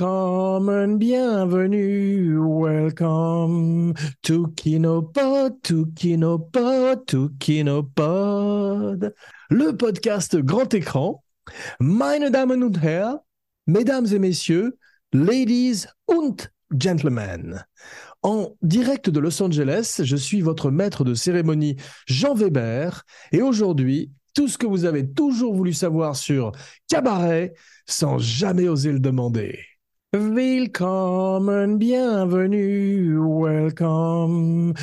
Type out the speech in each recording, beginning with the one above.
Welcome bienvenue, welcome to Kinopod, to Kinopod, to Kinopod, le podcast grand écran. Mesdames et messieurs, ladies und gentlemen. En direct de Los Angeles, je suis votre maître de cérémonie Jean Weber et aujourd'hui, tout ce que vous avez toujours voulu savoir sur Cabaret sans jamais oser le demander. Willkommen, bienvenue, welcome.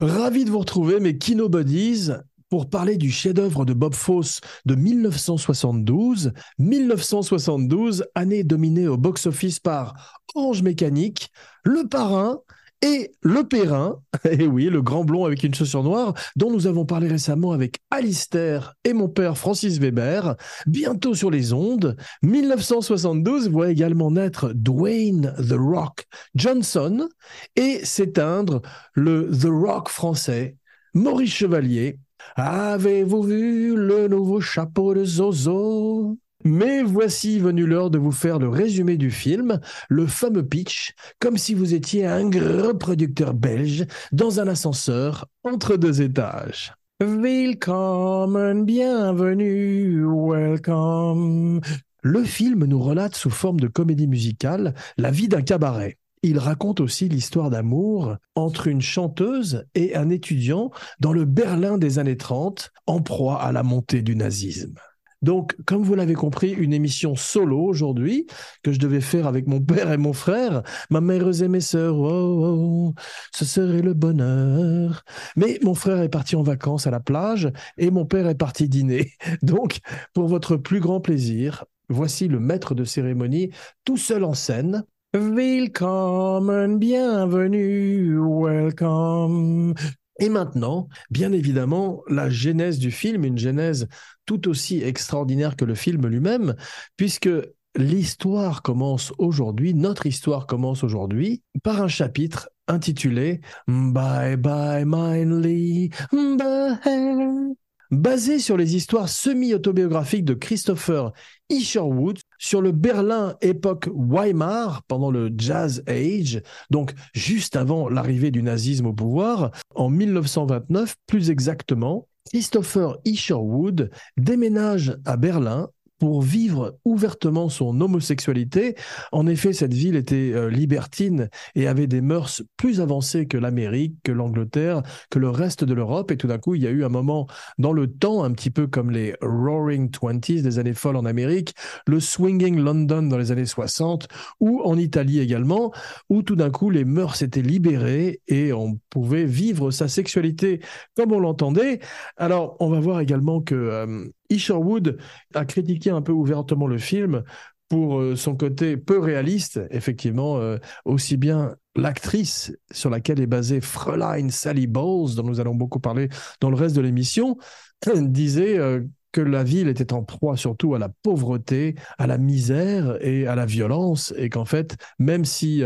Ravi de vous retrouver, mes Kino Buddies, pour parler du chef-d'œuvre de Bob Fosse de 1972. 1972, année dominée au box-office par Orange Mécanique, Le Parrain et Le Perrin, et oui, le grand blond avec une chaussure noire, dont nous avons parlé récemment avec Alistair et mon père Francis Weber, bientôt sur les ondes. 1972 voit également naître Dwayne The Rock Johnson et s'éteindre le The Rock français, Maurice Chevalier. Avez-vous vu le nouveau chapeau de Zozo? Mais voici venu l'heure de vous faire le résumé du film, le fameux pitch, comme si vous étiez un gros producteur belge dans un ascenseur entre deux étages. Willkommen, bienvenue, welcome. Le film nous relate sous forme de comédie musicale la vie d'un cabaret. Il raconte aussi l'histoire d'amour entre une chanteuse et un étudiant dans le Berlin des années 30, en proie à la montée du nazisme. Donc, comme vous l'avez compris, une émission solo aujourd'hui que je devais faire avec mon père et mon frère, ma mère et mes sœurs, oh, oh, ce serait le bonheur. Mais mon frère est parti en vacances à la plage et mon père est parti dîner. Donc, pour votre plus grand plaisir, voici le maître de cérémonie tout seul en scène. Willkommen, bienvenue, welcome. Et maintenant, bien évidemment, la genèse du film, une genèse tout aussi extraordinaire que le film lui-même, puisque l'histoire commence aujourd'hui, notre histoire commence aujourd'hui, par un chapitre intitulé Bye Bye Mindly, Bye basé sur les histoires semi-autobiographiques de Christopher Isherwood sur le Berlin époque Weimar pendant le Jazz Age, donc juste avant l'arrivée du nazisme au pouvoir, en 1929 plus exactement. Christopher Isherwood déménage à Berlin pour vivre ouvertement son homosexualité. En effet, cette ville était euh, libertine et avait des mœurs plus avancées que l'Amérique, que l'Angleterre, que le reste de l'Europe. Et tout d'un coup, il y a eu un moment dans le temps, un petit peu comme les Roaring Twenties des années folles en Amérique, le Swinging London dans les années 60, ou en Italie également, où tout d'un coup, les mœurs étaient libérées et on pouvait vivre sa sexualité comme on l'entendait. Alors, on va voir également que euh, Isherwood a critiqué un peu ouvertement le film pour euh, son côté peu réaliste, effectivement, euh, aussi bien l'actrice sur laquelle est basée Fräulein Sally Bowles, dont nous allons beaucoup parler dans le reste de l'émission, disait euh, que la ville était en proie surtout à la pauvreté, à la misère et à la violence, et qu'en fait, même si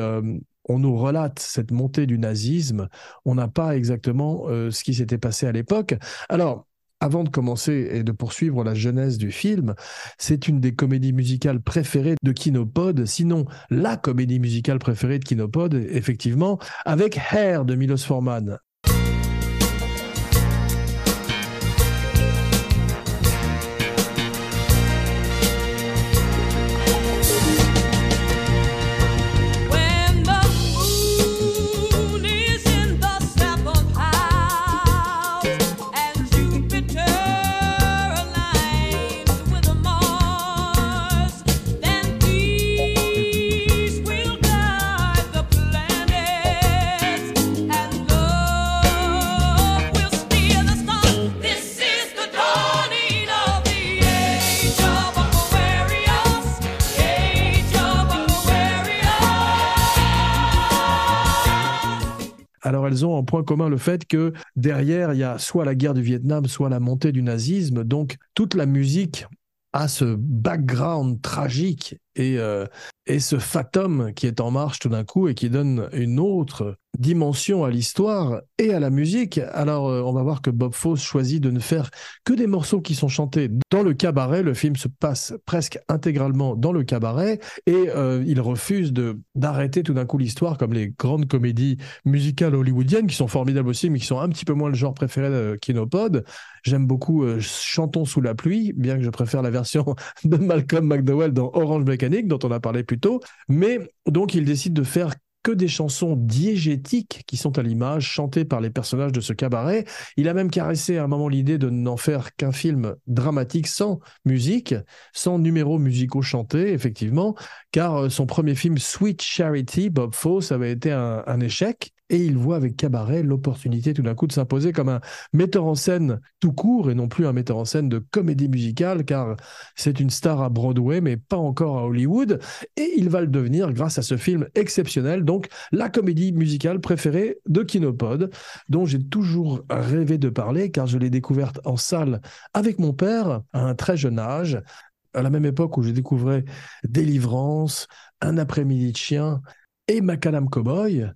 on nous relate cette montée du nazisme, on n'a pas exactement ce qui s'était passé à l'époque. Alors, avant de commencer et de poursuivre la genèse du film, c'est une des comédies musicales préférées de Kinopod, sinon la comédie musicale préférée de Kinopod, effectivement, avec Hair de Milos Forman. Commun le fait que derrière, il y a soit la guerre du Vietnam, soit la montée du nazisme. Donc, toute la musique a ce background tragique et, euh, et ce fatum qui est en marche tout d'un coup et qui donne une autre dimension à l'histoire et à la musique. Alors, euh, on va voir que Bob Fosse choisit de ne faire que des morceaux qui sont chantés dans le cabaret. Le film se passe presque intégralement dans le cabaret et euh, il refuse d'arrêter tout d'un coup l'histoire comme les grandes comédies musicales hollywoodiennes qui sont formidables aussi, mais qui sont un petit peu moins le genre préféré de Kinopod. J'aime beaucoup euh, Chantons sous la pluie, bien que je préfère la version de Malcolm McDowell dans Orange Mécanique, dont on a parlé plus tôt. Mais donc, il décide de faire que des chansons diégétiques qui sont à l'image, chantées par les personnages de ce cabaret. Il a même caressé à un moment l'idée de n'en faire qu'un film dramatique sans musique, sans numéros musicaux chantés, effectivement, car euh, son premier film Sweet Charity, Bob Fosse, avait été un échec et il voit avec Cabaret l'opportunité tout d'un coup de s'imposer comme un metteur en scène tout court et non plus un metteur en scène de comédie musicale car c'est une star à Broadway mais pas encore à Hollywood et il va le devenir grâce à ce film exceptionnel donc la comédie musicale préférée de Kinopod dont j'ai toujours rêvé de parler car je l'ai découverte en salle avec mon père à un très jeune âge à la même époque où je découvrais Délivrance, Un après-midi de chien et Macadam Cowboy.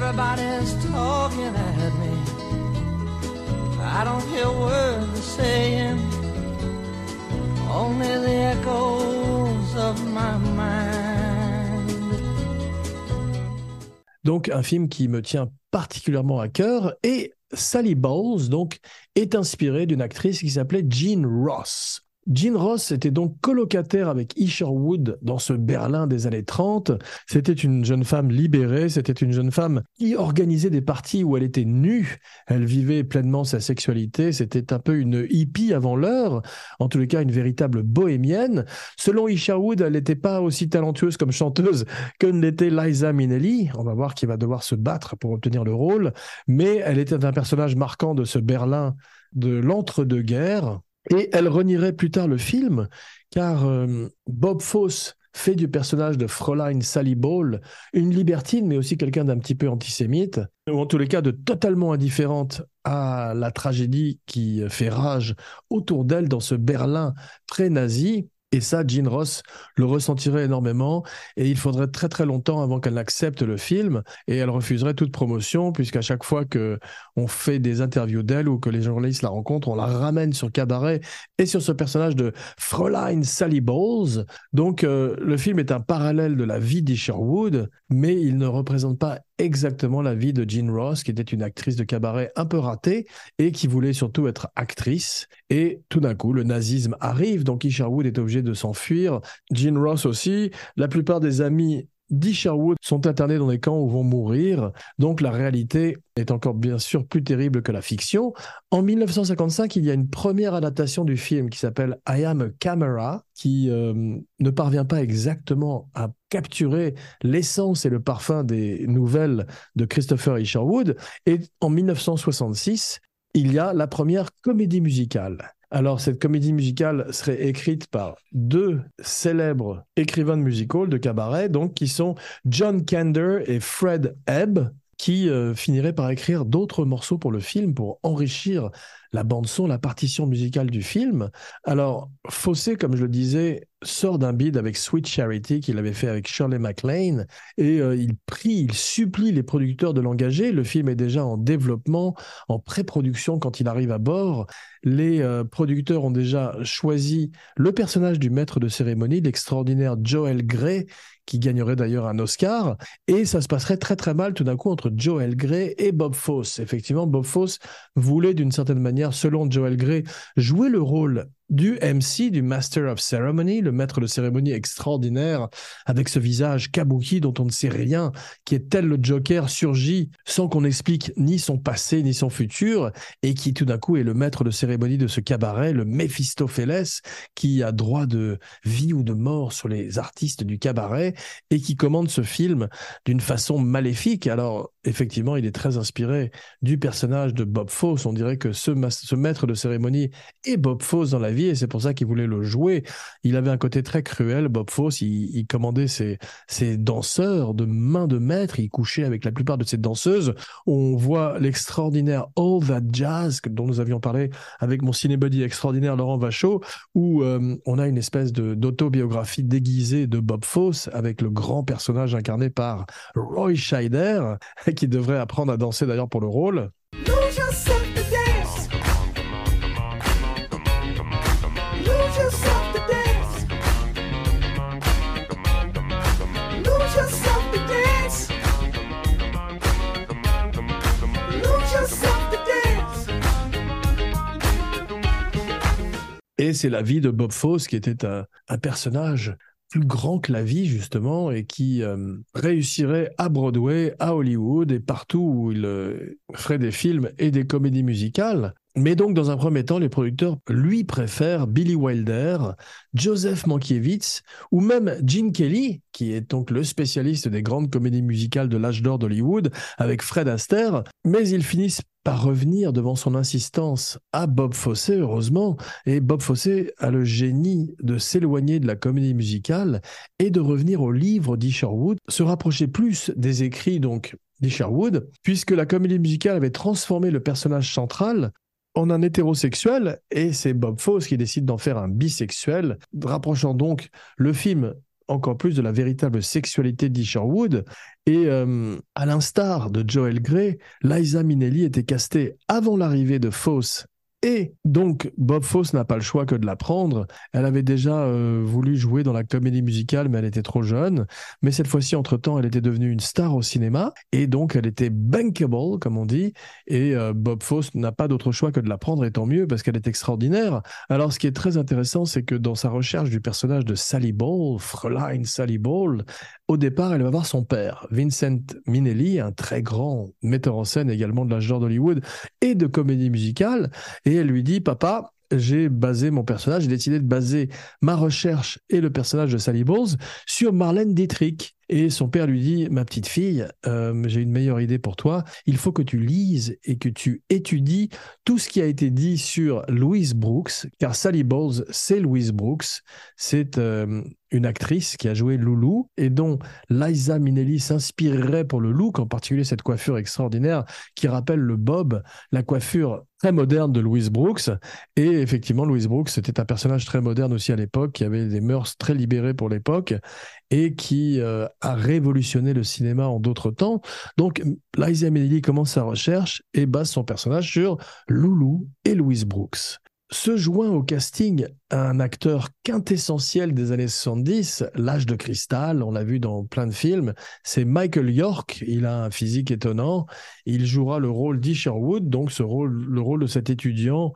Everybody's talking at me. I don't hear words they're saying, only the echoes of my mind. Donc un film qui me tient particulièrement à cœur et Sally Bowles donc est inspirée d'une actrice qui s'appelait Jean Ross. Jean Ross était donc colocataire avec Isher Wood dans ce Berlin des années 30. C'était une jeune femme libérée, c'était une jeune femme qui organisait des parties où elle était nue, elle vivait pleinement sa sexualité, c'était un peu une hippie avant l'heure, en tous les cas une véritable bohémienne. Selon Isher Wood, elle n'était pas aussi talentueuse comme chanteuse que l'était Liza Minnelli, on va voir qu'il va devoir se battre pour obtenir le rôle, mais elle était un personnage marquant de ce Berlin de l'entre-deux-guerres et elle renierait plus tard le film, car euh, Bob Fosse fait du personnage de Fräulein Sally Ball une libertine, mais aussi quelqu'un d'un petit peu antisémite, ou en tous les cas de totalement indifférente à la tragédie qui fait rage autour d'elle dans ce Berlin très nazi. Et ça, Jean Ross le ressentirait énormément et il faudrait très très longtemps avant qu'elle n'accepte le film et elle refuserait toute promotion puisqu'à chaque fois que on fait des interviews d'elle ou que les journalistes la rencontrent, on la ramène sur Cabaret et sur ce personnage de Fräulein Sally Bowles. Donc euh, le film est un parallèle de la vie d'Isherwood, mais il ne représente pas exactement la vie de Jean Ross, qui était une actrice de cabaret un peu ratée et qui voulait surtout être actrice. Et tout d'un coup, le nazisme arrive, donc Isherwood est obligé de s'enfuir. Jean Ross aussi. La plupart des amis Sherwood sont internés dans des camps où vont mourir. Donc la réalité est encore bien sûr plus terrible que la fiction. En 1955, il y a une première adaptation du film qui s'appelle I Am a Camera, qui euh, ne parvient pas exactement à capturer l'essence et le parfum des nouvelles de Christopher Isherwood. Et en 1966, il y a la première comédie musicale. Alors, cette comédie musicale serait écrite par deux célèbres écrivains de musical de cabaret, donc qui sont John Kander et Fred Ebb, qui euh, finiraient par écrire d'autres morceaux pour le film pour enrichir la bande son, la partition musicale du film. Alors, Fossé, comme je le disais, sort d'un bid avec Sweet Charity qu'il avait fait avec Shirley MacLaine et euh, il prie, il supplie les producteurs de l'engager. Le film est déjà en développement, en pré-production quand il arrive à bord. Les euh, producteurs ont déjà choisi le personnage du maître de cérémonie, l'extraordinaire Joel Grey, qui gagnerait d'ailleurs un Oscar. Et ça se passerait très très mal tout d'un coup entre Joel Grey et Bob Fosse. Effectivement, Bob Fosse voulait d'une certaine manière, selon Joel Grey, jouer le rôle du MC, du Master of Ceremony, le maître de cérémonie extraordinaire, avec ce visage kabuki dont on ne sait rien, qui est tel le Joker, surgit sans qu'on explique ni son passé ni son futur, et qui tout d'un coup est le maître de cérémonie de ce cabaret, le Mephistopheles, qui a droit de vie ou de mort sur les artistes du cabaret, et qui commande ce film d'une façon maléfique. Alors, effectivement, il est très inspiré du personnage de Bob Fosse. On dirait que ce, maître de cérémonie est Bob Fosse dans la vie et c'est pour ça qu'il voulait le jouer. Il avait un côté très cruel, Bob Fosse. Il, commandait ses, danseurs de main de maître. Il couchait avec la plupart de ses danseuses. On voit l'extraordinaire All That Jazz dont nous avions parlé avec mon cinébody extraordinaire Laurent Vachaud, où euh, on a une espèce d'autobiographie déguisée de Bob Fosse avec le grand personnage incarné par Roy Scheider, qui devrait apprendre à danser d'ailleurs pour le rôle. C'est la vie de Bob Fosse qui était un, personnage plus grand que la vie justement et qui euh, réussirait à Broadway, à Hollywood et partout où il euh, ferait des films et des comédies musicales. Mais donc, dans un premier temps, les producteurs lui préfèrent Billy Wilder, Joseph Mankiewicz ou même Gene Kelly, qui est donc le spécialiste des grandes comédies musicales de l'âge d'or d'Hollywood, avec Fred Astaire. Mais ils finissent revenir devant son insistance à Bob Fosse, heureusement. Et Bob Fosse a le génie de s'éloigner de la comédie musicale et de revenir au livre d'Isherwood, se rapprocher plus des écrits donc d'Isherwood, puisque la comédie musicale avait transformé le personnage central en un hétérosexuel, et c'est Bob Fosse qui décide d'en faire un bisexuel, rapprochant donc le film encore plus de la véritable sexualité d'Isherwood. Et euh, à l'instar de Joel Grey, Liza Minnelli était castée avant l'arrivée de Fosse et donc, Bob Fosse n'a pas le choix que de la prendre. Elle avait déjà euh, voulu jouer dans la comédie musicale, mais elle était trop jeune. Mais cette fois-ci, entre-temps, elle était devenue une star au cinéma. Et donc, elle était bankable, comme on dit. Et euh, Bob Fosse n'a pas d'autre choix que de la prendre, et tant mieux, parce qu'elle est extraordinaire. Alors, ce qui est très intéressant, c'est que dans sa recherche du personnage de Sally Ball, Fräulein Sally Ball, au départ, elle va voir son père, Vincent Minnelli, un très grand metteur en scène également de l'âge d'or d'Hollywood et de comédie musicale. Et elle lui dit, papa, j'ai basé mon personnage, j'ai décidé de baser ma recherche et le personnage de Sally Bowles sur Marlène Dietrich. Et son père lui dit, ma petite fille, euh, j'ai une meilleure idée pour toi. Il faut que tu lises et que tu étudies tout ce qui a été dit sur Louise Brooks, car Sally Bowles, c'est Louise Brooks. C'est euh, une actrice qui a joué Loulou et dont Liza Minnelli s'inspirerait pour le look, en particulier cette coiffure extraordinaire qui rappelle le bob, la coiffure très moderne de Louise Brooks. Et effectivement, Louise Brooks, c'était un personnage très moderne aussi à l'époque, qui avait des mœurs très libérées pour l'époque et qui euh, a révolutionné le cinéma en d'autres temps. Donc, Liza Minnelli commence sa recherche et base son personnage sur Loulou et Louise Brooks se joint au casting un acteur quintessentiel des années 70, l'âge de cristal, on l'a vu dans plein de films, c'est Michael York, il a un physique étonnant, il jouera le rôle d'Isherwood, donc ce rôle, le rôle de cet étudiant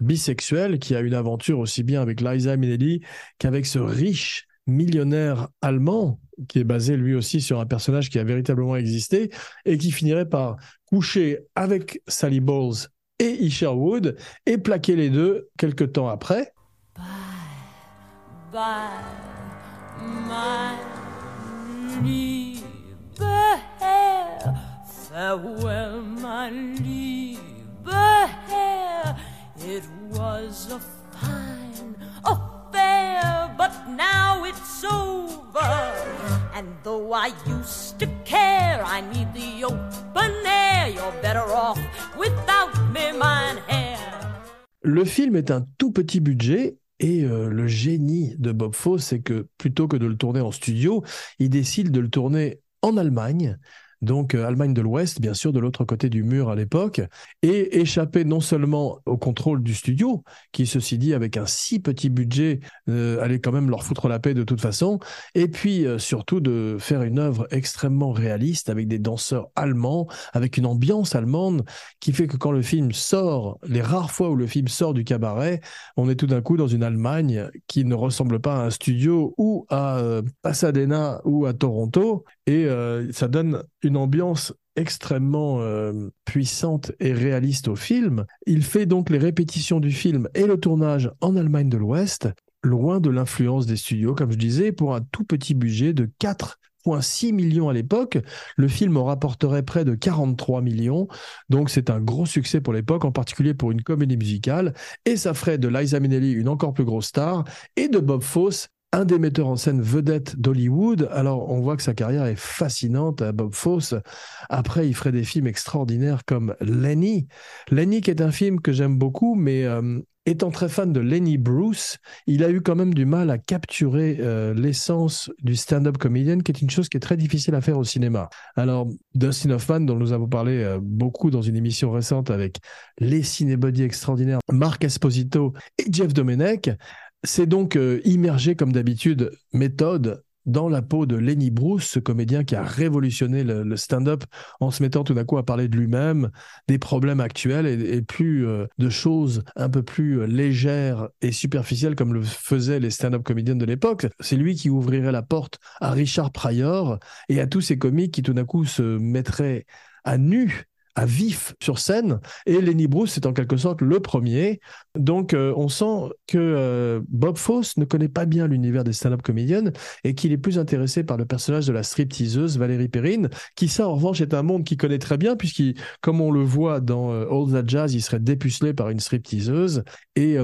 bisexuel qui a une aventure aussi bien avec Liza Minnelli qu'avec ce riche millionnaire allemand qui est basé lui aussi sur un personnage qui a véritablement existé et qui finirait par coucher avec Sally Bowles et Isherwood et plaquer les deux quelques temps après. Bye, bye, my farewell, my liebe. It was a Le film est un tout petit budget et euh, le génie de Bob Fosse, c'est que plutôt que de le tourner en studio, il décide de le tourner en Allemagne, donc euh, Allemagne de l'Ouest, bien sûr, de l'autre côté du mur à l'époque, et échapper non seulement au contrôle du studio, qui ceci dit, avec un si petit budget, euh, allait quand même leur foutre la paix de toute façon, et puis euh, surtout de faire une œuvre extrêmement réaliste avec des danseurs allemands, avec une ambiance allemande, qui fait que quand le film sort, les rares fois où le film sort du cabaret, on est tout d'un coup dans une Allemagne qui ne ressemble pas à un studio ou à Pasadena ou à Toronto, et ça donne une ambiance extrêmement euh, puissante et réaliste au film. Il fait donc les répétitions du film et le tournage en Allemagne de l'Ouest, loin de l'influence des studios, comme je disais, pour un tout petit budget de 4 7,6 millions à l'époque. Le film en rapporterait près de 43 millions. Donc c'est un gros succès pour l'époque, en particulier pour une comédie musicale. Et ça ferait de Liza Minnelli une encore plus grosse star et de Bob Fosse un des metteurs en scène vedettes d'Hollywood. Alors, on voit que sa carrière est fascinante à Bob Fosse. Après, il ferait des films extraordinaires comme Lenny. Lenny, qui est un film que j'aime beaucoup, mais euh, étant très fan de Lenny Bruce, il a eu quand même du mal à capturer euh, l'essence du stand-up comedian, qui est une chose qui est très difficile à faire au cinéma. Alors, Dustin Hoffman, dont nous avons parlé euh, beaucoup dans une émission récente avec les cinébodies extraordinaires, Marc Esposito et Jeff Domenech, c'est donc euh, immergé, comme d'habitude, méthode dans la peau de Lenny Bruce, ce comédien qui a révolutionné le, stand-up en se mettant tout d'un coup à parler de lui-même, des problèmes actuels et, plus euh, de choses un peu plus euh, légères et superficielles comme le faisaient les stand-up comédiens de l'époque. C'est lui qui ouvrirait la porte à Richard Pryor et à tous ces comiques qui tout d'un coup se mettraient à nu à vif sur scène. Et Lenny Bruce est en quelque sorte le premier. Donc euh, on sent que euh, Bob Fosse ne connaît pas bien l'univers des stand-up comédiennes et qu'il est plus intéressé par le personnage de la stripteaseuse Valérie Perrine, qui ça en revanche est un monde qu'il connaît très bien puisqu'il, comme on le voit dans euh, All That Jazz, il serait dépucelé par une stripteaseuse. Et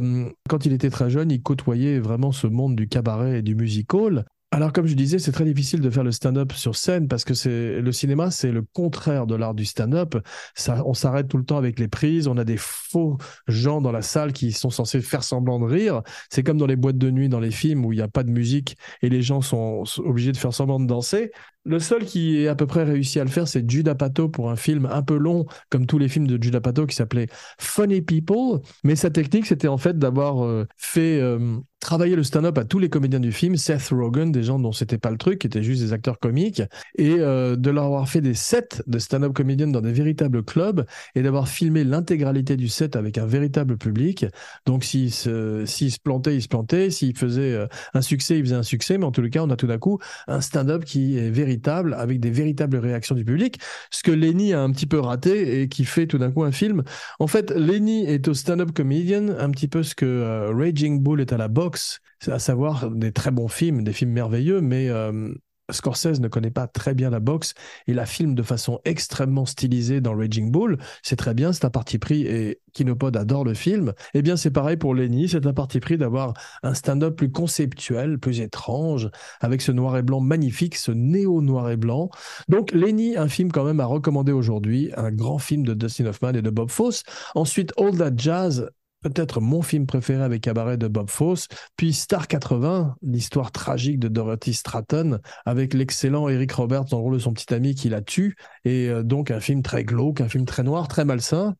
quand il était très jeune, il côtoyait vraiment ce monde du cabaret et du musical. Alors, comme je disais, c'est très difficile de faire le stand-up sur scène parce que c'est le cinéma, c'est le contraire de l'art du stand-up. Ça, on s'arrête tout le temps avec les prises. On a des faux gens dans la salle qui sont censés faire semblant de rire. C'est comme dans les boîtes de nuit, dans les films où il n'y a pas de musique et les gens sont obligés de faire semblant de danser. Le seul qui est à peu près réussi à le faire, c'est Judah Pato pour un film un peu long, comme tous les films de Judah Pato, qui s'appelait Funny People. Mais sa technique, c'était en fait d'avoir euh, fait euh, travailler le stand-up à tous les comédiens du film, Seth Rogen, des gens dont c'était pas le truc, qui étaient juste des acteurs comiques, et euh, de leur avoir fait des sets de stand-up comédiens dans des véritables clubs, et d'avoir filmé l'intégralité du set avec un véritable public. Donc s'il se, se plantait, il se plantait, s'il faisait un succès, il faisait un succès, mais en tout cas, on a tout d'un coup un stand-up qui est véritable avec des véritables réactions du public, ce que Lenny a un petit peu raté et qui fait tout d'un coup un film. En fait, Lenny est au stand-up comedian, un petit peu ce que euh, Raging Bull est à la boxe, à savoir des très bons films, des films merveilleux, mais euh, Scorsese ne connaît pas très bien la boxe et la filme de façon extrêmement stylisée dans Raging Bull. C'est très bien, c'est un parti pris et Kinopod adore le film. Eh bien, c'est pareil pour Lenny, c'est un parti pris d'avoir un stand-up plus conceptuel, plus étrange, avec ce noir et blanc magnifique, ce néo-noir et blanc. Donc, Lenny, un film quand même à recommander aujourd'hui, un grand film de Dustin Hoffman et de Bob Fosse. Ensuite, All That Jazz, peut-être mon film préféré avec Cabaret de Bob Fosse, puis Star 80, l'histoire tragique de Dorothy Stratton, avec l'excellent Eric Roberts dans le rôle de son petit ami qui la tue, et euh, donc un film très glauque, un film très noir, très malsain.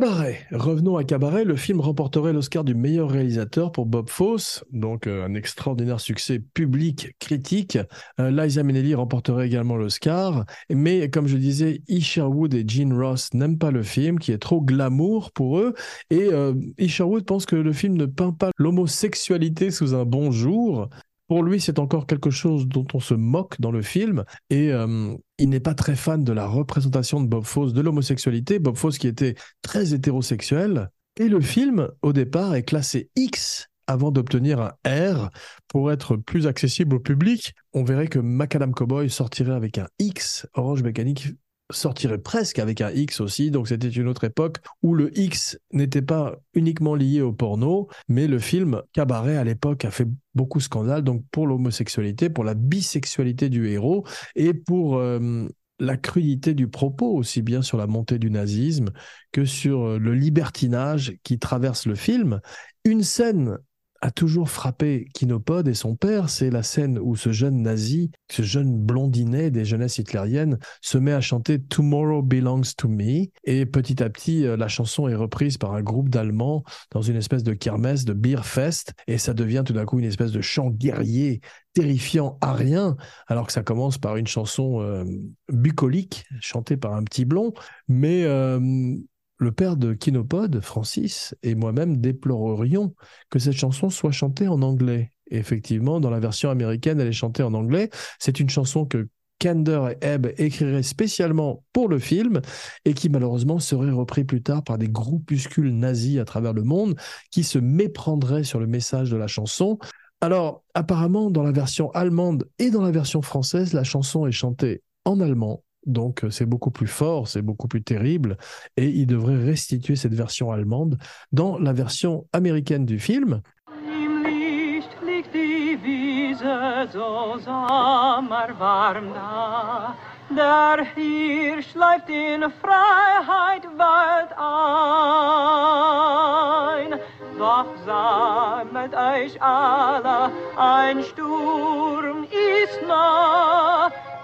Cabaret. Revenons à Cabaret. Le film remporterait l'Oscar du meilleur réalisateur pour Bob Fosse, donc euh, un extraordinaire succès public, critique. Euh, Liza Minnelli remporterait également l'Oscar. Mais comme je disais, Isherwood et Gene Ross n'aiment pas le film, qui est trop glamour pour eux. Et euh, Isherwood pense que le film ne peint pas l'homosexualité sous un bon jour. Pour lui, c'est encore quelque chose dont on se moque dans le film et euh, il n'est pas très fan de la représentation de Bob Fosse de l'homosexualité. Bob Fosse qui était très hétérosexuel. Et le film, au départ, est classé X avant d'obtenir un R pour être plus accessible au public. On verrait que Macadam Cowboy sortirait avec un X. Orange Mécanique sortirait presque avec un X aussi. Donc c'était une autre époque où le X n'était pas uniquement lié au porno, mais le film Cabaret à l'époque a fait beaucoup scandale. Donc pour l'homosexualité, pour la bisexualité du héros et pour euh, la crudité du propos, aussi bien sur la montée du nazisme que sur euh, le libertinage qui traverse le film. Une scène a toujours frappé Kinopod et son père, c'est la scène où ce jeune nazi, ce jeune blondinet des jeunesses hitlériennes, se met à chanter Tomorrow Belongs to Me. Et petit à petit, euh, la chanson est reprise par un groupe d'Allemands dans une espèce de kermesse, de Beerfest, et ça devient tout d'un coup une espèce de chant guerrier terrifiant à rien, alors que ça commence par une chanson euh, bucolique, chantée par un petit blond, mais euh, le père de Kinopod, Francis, et moi-même déplorerions que cette chanson soit chantée en anglais. effectivement, dans la version américaine, elle est chantée en anglais. C'est une chanson que Kander et Ebb écriraient spécialement pour le film et qui malheureusement serait repris plus tard par des groupuscules nazis à travers le monde qui se méprendraient sur le message de la chanson. Alors, apparemment, dans la version allemande et dans la version française, la chanson est chantée en allemand. Donc, c'est beaucoup plus fort, c'est beaucoup plus terrible. Et il devrait restituer cette version allemande dans la version américaine du film.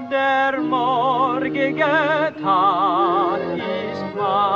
So sommerwarm da. Der hier schleift in Freiheit bald ein. Doch sammelt euch alle, ein Sturm ist nah. Der morgige Tag ist mein.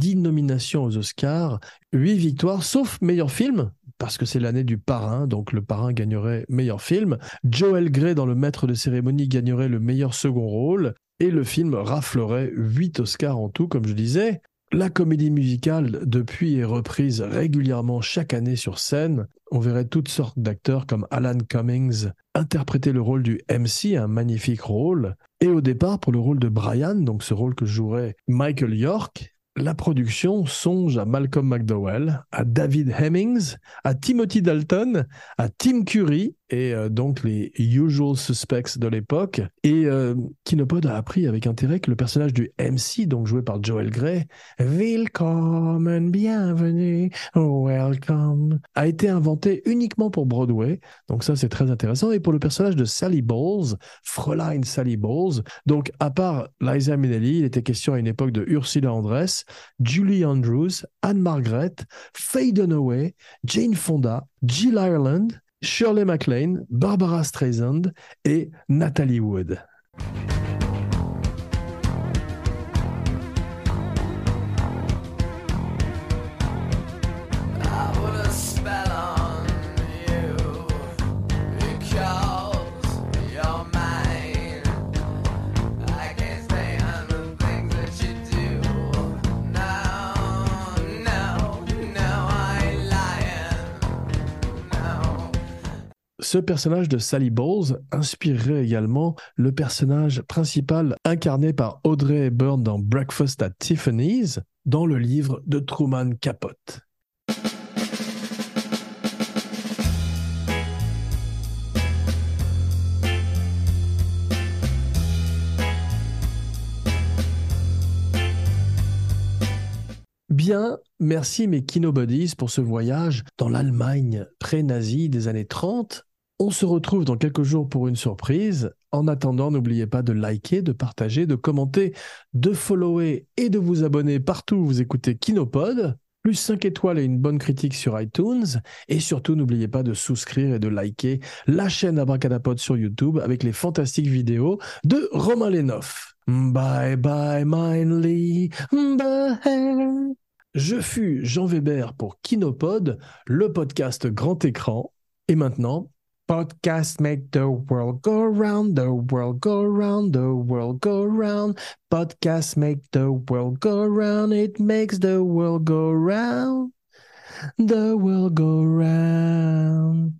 10 nominations aux Oscars, 8 victoires, sauf meilleur film, parce que c'est l'année du parrain, donc le parrain gagnerait meilleur film. Joel Grey dans Le Maître de cérémonie gagnerait le meilleur second rôle, et le film raflerait 8 Oscars en tout, comme je disais. La comédie musicale, depuis, est reprise régulièrement chaque année sur scène. On verrait toutes sortes d'acteurs comme Alan Cummings interpréter le rôle du MC, un magnifique rôle. Et au départ, pour le rôle de Brian, donc ce rôle que jouerait Michael York, la production songe à Malcolm McDowell, à David Hemmings, à Timothy Dalton, à Tim Curry et euh, donc les usual suspects de l'époque. Et euh, Kinopod a appris avec intérêt que le personnage du MC, donc joué par Joel Grey, Willkommen, bienvenue, welcome, a été inventé uniquement pour Broadway. Donc ça, c'est très intéressant. Et pour le personnage de Sally Bowles, Fräulein Sally Bowles, donc à part Liza Minnelli, il était question à une époque de Ursula Andress, Julie Andrews, Anne Margaret, Faye Dunaway, Jane Fonda, Jill Ireland, Shirley MacLaine, Barbara Streisand et Natalie Wood. Ce personnage de Sally Bowles inspirerait également le personnage principal incarné par Audrey Hepburn dans Breakfast at Tiffany's dans le livre de Truman Capote. Bien, merci mes Kinobodies pour ce voyage dans l'Allemagne pré-nazie des années 30 on se retrouve dans quelques jours pour une surprise. En attendant, n'oubliez pas de liker, de partager, de commenter, de follower et de vous abonner partout où vous écoutez Kinopod. Plus 5 étoiles et une bonne critique sur iTunes. Et surtout, n'oubliez pas de souscrire et de liker la chaîne Abracadapod sur YouTube avec les fantastiques vidéos de Romain Lenoff. Bye bye, Mindly. Bye. Je fus Jean Weber pour Kinopod, le podcast grand écran. Et maintenant, Podcast make the world go round, the world go round, the world go round. Podcast make the world go round, it makes the world go round, the world go round.